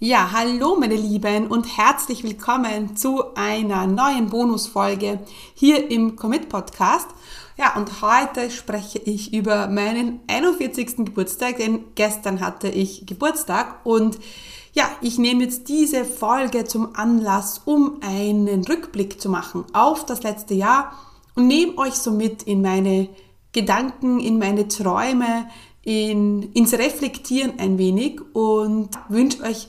Ja, hallo meine Lieben und herzlich willkommen zu einer neuen Bonusfolge hier im Commit Podcast. Ja, und heute spreche ich über meinen 41. Geburtstag, denn gestern hatte ich Geburtstag und ja, ich nehme jetzt diese Folge zum Anlass, um einen Rückblick zu machen auf das letzte Jahr und nehme euch so mit in meine Gedanken, in meine Träume, in, ins Reflektieren ein wenig und wünsche euch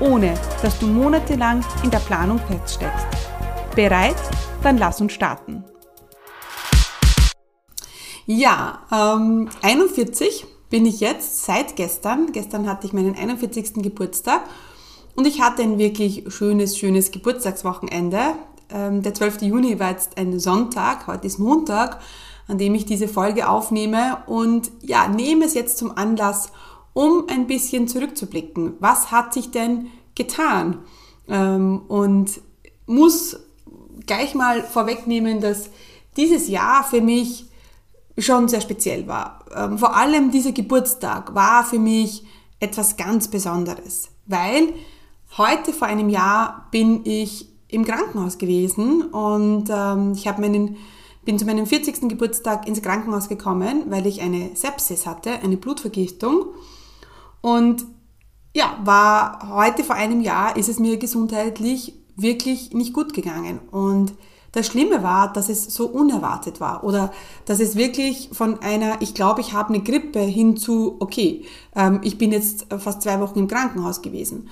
ohne dass du monatelang in der Planung feststeckst. Bereit? Dann lass uns starten. Ja, ähm, 41 bin ich jetzt seit gestern. Gestern hatte ich meinen 41. Geburtstag und ich hatte ein wirklich schönes, schönes Geburtstagswochenende. Ähm, der 12. Juni war jetzt ein Sonntag, heute ist Montag, an dem ich diese Folge aufnehme und ja, nehme es jetzt zum Anlass, um ein bisschen zurückzublicken. Was hat sich denn getan? Ähm, und muss gleich mal vorwegnehmen, dass dieses Jahr für mich schon sehr speziell war. Ähm, vor allem dieser Geburtstag war für mich etwas ganz Besonderes, weil heute vor einem Jahr bin ich im Krankenhaus gewesen und ähm, ich habe meinen bin zu meinem 40. Geburtstag ins Krankenhaus gekommen, weil ich eine Sepsis hatte, eine Blutvergiftung. Und ja, war heute vor einem Jahr ist es mir gesundheitlich wirklich nicht gut gegangen. Und das Schlimme war, dass es so unerwartet war oder dass es wirklich von einer, ich glaube, ich habe eine Grippe hin zu, okay, ähm, ich bin jetzt fast zwei Wochen im Krankenhaus gewesen.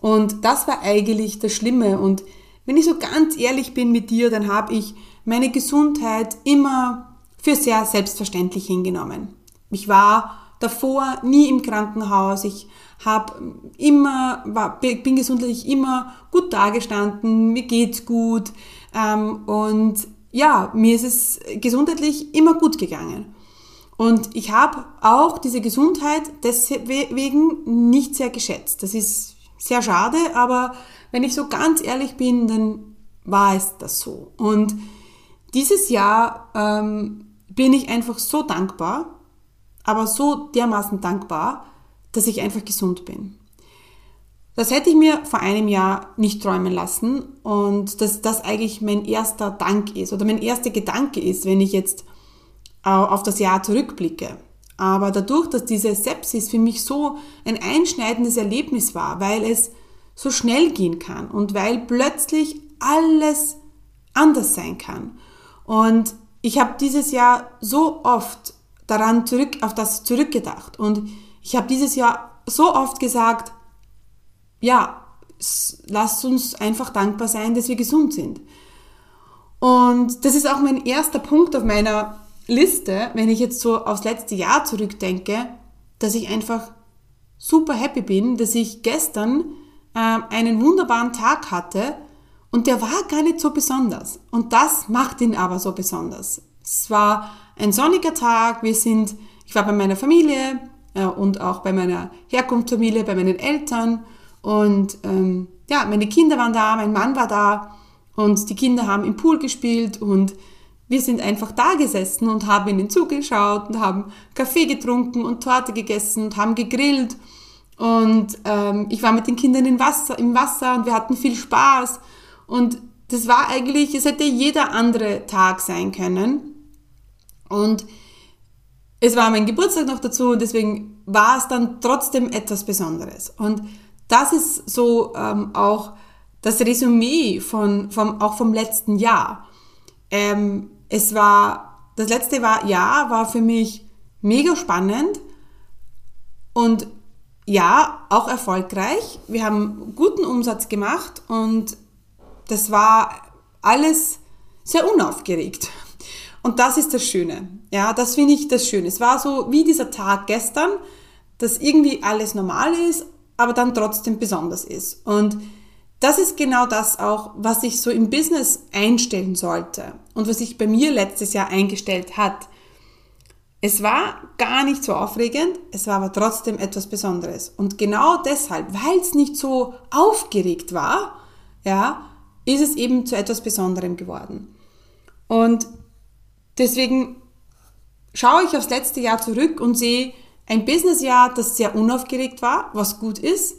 Und das war eigentlich das Schlimme. Und wenn ich so ganz ehrlich bin mit dir, dann habe ich meine Gesundheit immer für sehr selbstverständlich hingenommen. Ich war davor nie im Krankenhaus. Ich habe immer, war, bin gesundheitlich immer gut dagestanden, mir geht's gut ähm, und ja, mir ist es gesundheitlich immer gut gegangen. Und ich habe auch diese Gesundheit deswegen nicht sehr geschätzt. Das ist sehr schade, aber wenn ich so ganz ehrlich bin, dann war es das so. Und dieses Jahr ähm, bin ich einfach so dankbar, aber so dermaßen dankbar, dass ich einfach gesund bin. Das hätte ich mir vor einem Jahr nicht träumen lassen und dass das eigentlich mein erster Dank ist oder mein erster Gedanke ist, wenn ich jetzt auf das Jahr zurückblicke. Aber dadurch, dass diese Sepsis für mich so ein einschneidendes Erlebnis war, weil es so schnell gehen kann und weil plötzlich alles anders sein kann. Und ich habe dieses Jahr so oft daran zurück, auf das zurückgedacht. Und ich habe dieses Jahr so oft gesagt, ja, lasst uns einfach dankbar sein, dass wir gesund sind. Und das ist auch mein erster Punkt auf meiner Liste, wenn ich jetzt so aufs letzte Jahr zurückdenke, dass ich einfach super happy bin, dass ich gestern äh, einen wunderbaren Tag hatte und der war gar nicht so besonders. Und das macht ihn aber so besonders. Es war ein sonniger Tag. Wir sind, ich war bei meiner Familie äh, und auch bei meiner Herkunftsfamilie, bei meinen Eltern. Und ähm, ja, meine Kinder waren da, mein Mann war da und die Kinder haben im Pool gespielt und wir sind einfach da gesessen und haben ihnen zugeschaut und haben Kaffee getrunken und Torte gegessen und haben gegrillt. Und ähm, ich war mit den Kindern im Wasser, im Wasser und wir hatten viel Spaß. Und das war eigentlich, es hätte jeder andere Tag sein können. Und es war mein Geburtstag noch dazu und deswegen war es dann trotzdem etwas Besonderes. Und das ist so ähm, auch das Resümee von, vom, auch vom letzten Jahr. Ähm, es war, das letzte Jahr war für mich mega spannend und ja, auch erfolgreich. Wir haben guten Umsatz gemacht und das war alles sehr unaufgeregt. Und das ist das Schöne. Ja, das finde ich das Schöne. Es war so wie dieser Tag gestern, dass irgendwie alles normal ist, aber dann trotzdem besonders ist. Und das ist genau das auch, was sich so im Business einstellen sollte und was sich bei mir letztes Jahr eingestellt hat. Es war gar nicht so aufregend, es war aber trotzdem etwas Besonderes. Und genau deshalb, weil es nicht so aufgeregt war, ja, ist es eben zu etwas Besonderem geworden. Und deswegen schaue ich aufs letzte Jahr zurück und sehe ein Businessjahr, das sehr unaufgeregt war, was gut ist,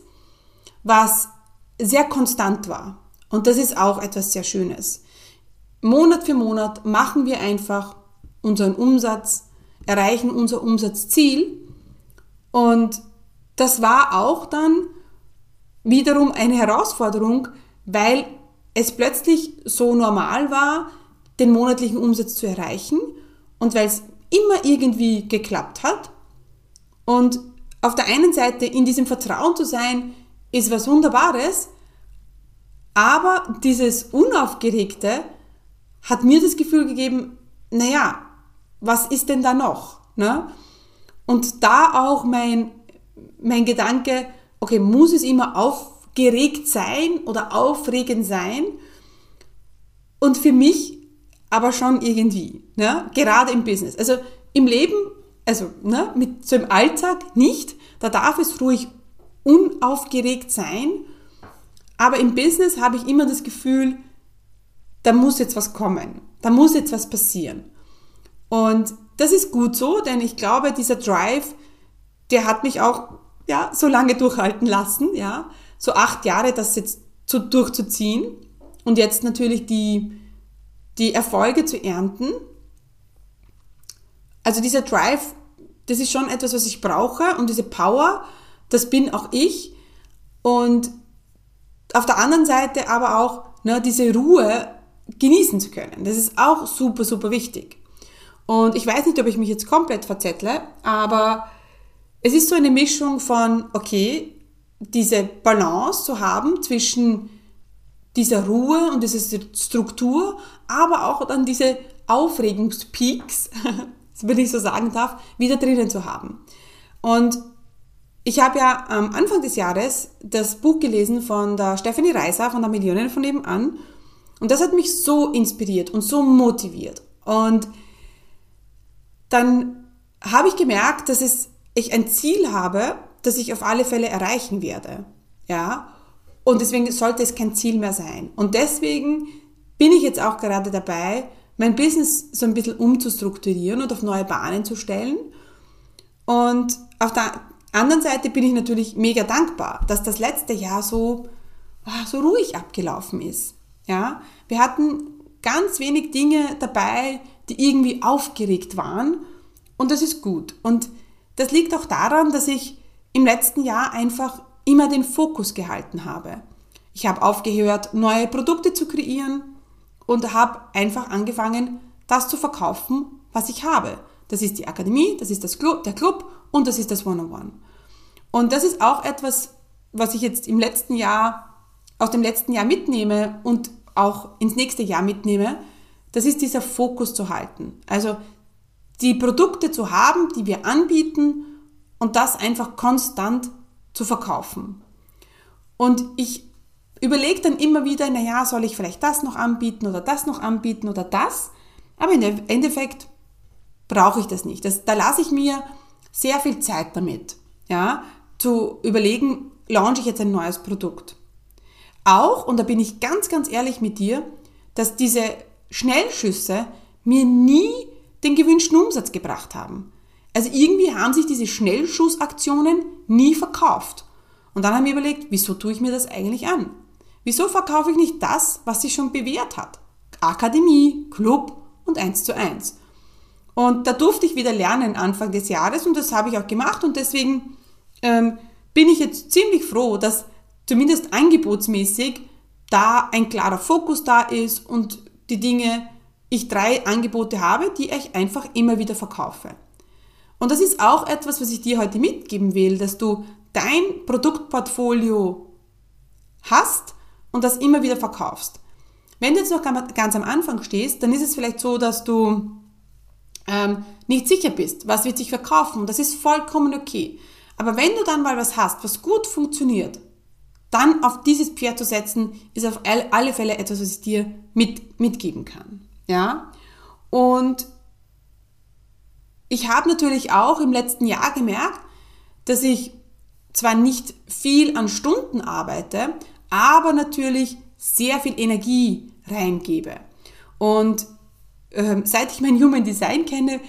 was sehr konstant war. Und das ist auch etwas sehr Schönes. Monat für Monat machen wir einfach unseren Umsatz, erreichen unser Umsatzziel. Und das war auch dann wiederum eine Herausforderung, weil es plötzlich so normal war, den monatlichen Umsatz zu erreichen und weil es immer irgendwie geklappt hat. Und auf der einen Seite in diesem Vertrauen zu sein, ist was Wunderbares, aber dieses Unaufgeregte hat mir das Gefühl gegeben, naja, was ist denn da noch? Ne? Und da auch mein, mein Gedanke, okay, muss es immer aufgeregt sein oder aufregend sein? Und für mich aber schon irgendwie, ne? gerade im Business. Also im Leben, also ne, mit so im Alltag nicht, da darf es ruhig unaufgeregt sein, aber im Business habe ich immer das Gefühl, da muss jetzt was kommen, da muss jetzt was passieren. Und das ist gut so, denn ich glaube, dieser Drive, der hat mich auch ja, so lange durchhalten lassen, ja, so acht Jahre das jetzt zu, durchzuziehen und jetzt natürlich die, die Erfolge zu ernten. Also dieser Drive, das ist schon etwas, was ich brauche und diese Power, das bin auch ich. Und auf der anderen Seite aber auch ne, diese Ruhe genießen zu können. Das ist auch super, super wichtig. Und ich weiß nicht, ob ich mich jetzt komplett verzettle, aber es ist so eine Mischung von, okay, diese Balance zu haben zwischen dieser Ruhe und dieser Struktur, aber auch dann diese Aufregungspeaks, wenn ich so sagen darf, wieder drinnen zu haben. Und ich habe ja am Anfang des Jahres das Buch gelesen von der Stephanie Reiser von der Millionen von nebenan und das hat mich so inspiriert und so motiviert. Und dann habe ich gemerkt, dass es, ich ein Ziel habe, das ich auf alle Fälle erreichen werde. Ja? Und deswegen sollte es kein Ziel mehr sein. Und deswegen bin ich jetzt auch gerade dabei, mein Business so ein bisschen umzustrukturieren und auf neue Bahnen zu stellen. Und auf der anderen Seite bin ich natürlich mega dankbar, dass das letzte Jahr so, ah, so ruhig abgelaufen ist. Ja? Wir hatten ganz wenig Dinge dabei, die irgendwie aufgeregt waren. Und das ist gut. Und das liegt auch daran, dass ich im letzten Jahr einfach immer den Fokus gehalten habe. Ich habe aufgehört, neue Produkte zu kreieren und habe einfach angefangen, das zu verkaufen, was ich habe. Das ist die Akademie, das ist das Club, der Club und das ist das One-on-One. Und das ist auch etwas, was ich jetzt im letzten Jahr, aus dem letzten Jahr mitnehme und auch ins nächste Jahr mitnehme, das ist dieser Fokus zu halten. Also die Produkte zu haben, die wir anbieten und das einfach konstant zu verkaufen. Und ich überlege dann immer wieder, naja, soll ich vielleicht das noch anbieten oder das noch anbieten oder das? Aber im Endeffekt brauche ich das nicht. Das, da lasse ich mir sehr viel Zeit damit, ja, zu überlegen, launche ich jetzt ein neues Produkt. Auch, und da bin ich ganz, ganz ehrlich mit dir, dass diese Schnellschüsse mir nie den gewünschten Umsatz gebracht haben. Also irgendwie haben sich diese Schnellschussaktionen nie verkauft. Und dann habe ich überlegt, wieso tue ich mir das eigentlich an? Wieso verkaufe ich nicht das, was sich schon bewährt hat? Akademie, Club und 1 zu 1. Und da durfte ich wieder lernen Anfang des Jahres und das habe ich auch gemacht und deswegen ähm, bin ich jetzt ziemlich froh, dass zumindest angebotsmäßig da ein klarer Fokus da ist und die Dinge, ich drei Angebote habe, die ich einfach immer wieder verkaufe. Und das ist auch etwas, was ich dir heute mitgeben will, dass du dein Produktportfolio hast und das immer wieder verkaufst. Wenn du jetzt noch ganz am Anfang stehst, dann ist es vielleicht so, dass du ähm, nicht sicher bist, was wird sich verkaufen. Das ist vollkommen okay. Aber wenn du dann mal was hast, was gut funktioniert, dann auf dieses Pferd zu setzen, ist auf alle Fälle etwas, was ich dir mit, mitgeben kann. Ja? Und ich habe natürlich auch im letzten Jahr gemerkt, dass ich zwar nicht viel an Stunden arbeite, aber natürlich sehr viel Energie reingebe. Und ähm, seit ich mein Human Design kenne,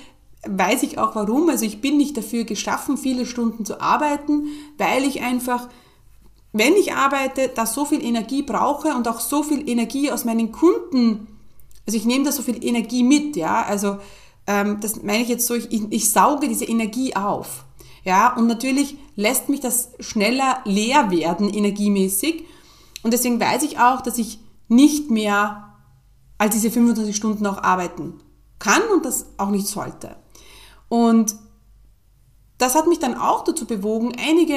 weiß ich auch warum. Also ich bin nicht dafür geschaffen, viele Stunden zu arbeiten, weil ich einfach, wenn ich arbeite, da so viel Energie brauche und auch so viel Energie aus meinen Kunden, also ich nehme da so viel Energie mit, ja, also ähm, das meine ich jetzt so, ich, ich sauge diese Energie auf. Ja, und natürlich lässt mich das schneller leer werden energiemäßig. Und deswegen weiß ich auch, dass ich nicht mehr als diese 25 Stunden auch arbeiten kann und das auch nicht sollte. Und das hat mich dann auch dazu bewogen, einige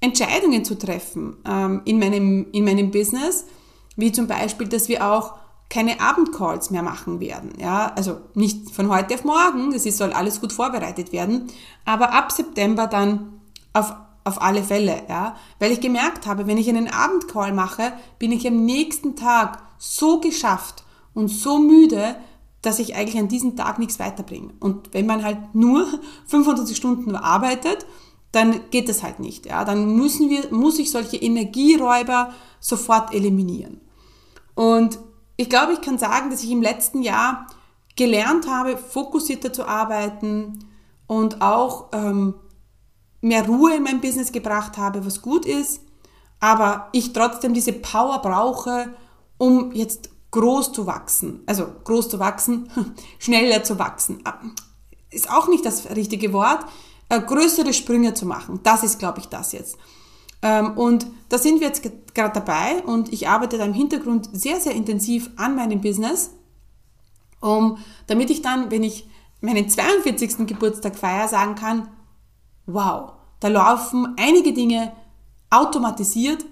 Entscheidungen zu treffen ähm, in, meinem, in meinem Business, wie zum Beispiel, dass wir auch keine Abendcalls mehr machen werden. Ja, also nicht von heute auf morgen, das soll alles gut vorbereitet werden, aber ab September dann auf, auf alle Fälle, ja, weil ich gemerkt habe, wenn ich einen Abendcall mache, bin ich am nächsten Tag so geschafft und so müde, dass ich eigentlich an diesem Tag nichts weiterbringe. Und wenn man halt nur 25 Stunden arbeitet, dann geht das halt nicht. Ja? Dann müssen wir, muss ich solche Energieräuber sofort eliminieren. Und ich glaube, ich kann sagen, dass ich im letzten Jahr gelernt habe, fokussierter zu arbeiten und auch ähm, mehr Ruhe in mein Business gebracht habe, was gut ist, aber ich trotzdem diese Power brauche, um jetzt groß zu wachsen. Also groß zu wachsen, schneller zu wachsen. Ist auch nicht das richtige Wort. Äh, größere Sprünge zu machen. Das ist, glaube ich, das jetzt. Ähm, und da sind wir jetzt gerade dabei und ich arbeite da im Hintergrund sehr, sehr intensiv an meinem Business, um, damit ich dann, wenn ich meinen 42. Geburtstag feiere, sagen kann, wow, da laufen einige Dinge automatisiert.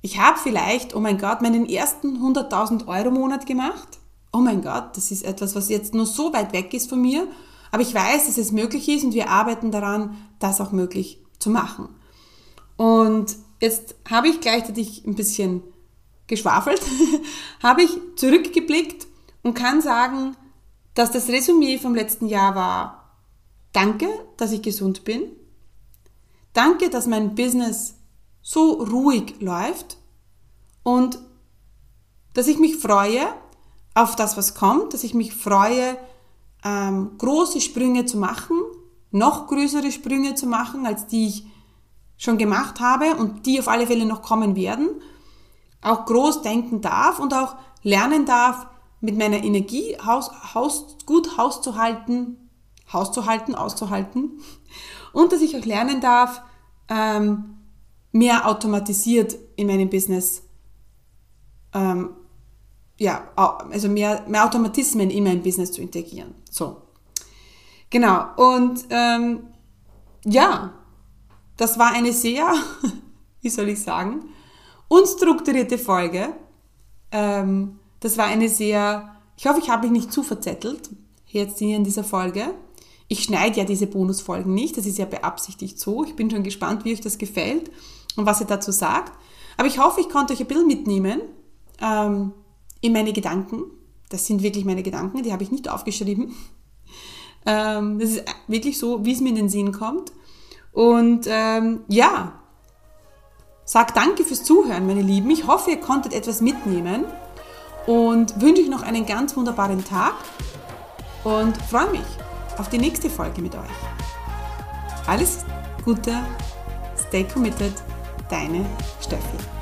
Ich habe vielleicht, oh mein Gott, meinen ersten 100.000 Euro Monat gemacht. Oh mein Gott, das ist etwas, was jetzt nur so weit weg ist von mir. Aber ich weiß, dass es möglich ist und wir arbeiten daran, das auch möglich zu machen. Und jetzt habe ich gleichzeitig ein bisschen geschwafelt, habe ich zurückgeblickt und kann sagen, dass das Resümee vom letzten Jahr war, danke, dass ich gesund bin, danke, dass mein Business so ruhig läuft. Und dass ich mich freue auf das, was kommt, dass ich mich freue, ähm, große Sprünge zu machen, noch größere Sprünge zu machen, als die ich schon gemacht habe und die auf alle Fälle noch kommen werden, auch groß denken darf und auch lernen darf, mit meiner Energie Haus, Haus, gut Haus zu halten, Haus zu halten, auszuhalten und dass ich auch lernen darf, ähm, mehr automatisiert in meinem Business, ähm, ja, also mehr, mehr Automatismen in mein Business zu integrieren. So. Genau. Und ähm, ja, das war eine sehr, wie soll ich sagen, unstrukturierte Folge. Ähm, das war eine sehr, ich hoffe, ich habe mich nicht zu verzettelt, jetzt hier in dieser Folge. Ich schneide ja diese Bonusfolgen nicht, das ist ja beabsichtigt so. Ich bin schon gespannt, wie euch das gefällt und was ihr dazu sagt. Aber ich hoffe, ich konnte euch ein bisschen mitnehmen ähm, in meine Gedanken. Das sind wirklich meine Gedanken, die habe ich nicht aufgeschrieben. Ähm, das ist wirklich so, wie es mir in den Sinn kommt. Und ähm, ja, sag danke fürs Zuhören, meine Lieben. Ich hoffe, ihr konntet etwas mitnehmen und wünsche euch noch einen ganz wunderbaren Tag und freue mich auf die nächste Folge mit euch. Alles Gute, stay committed, deine Steffi.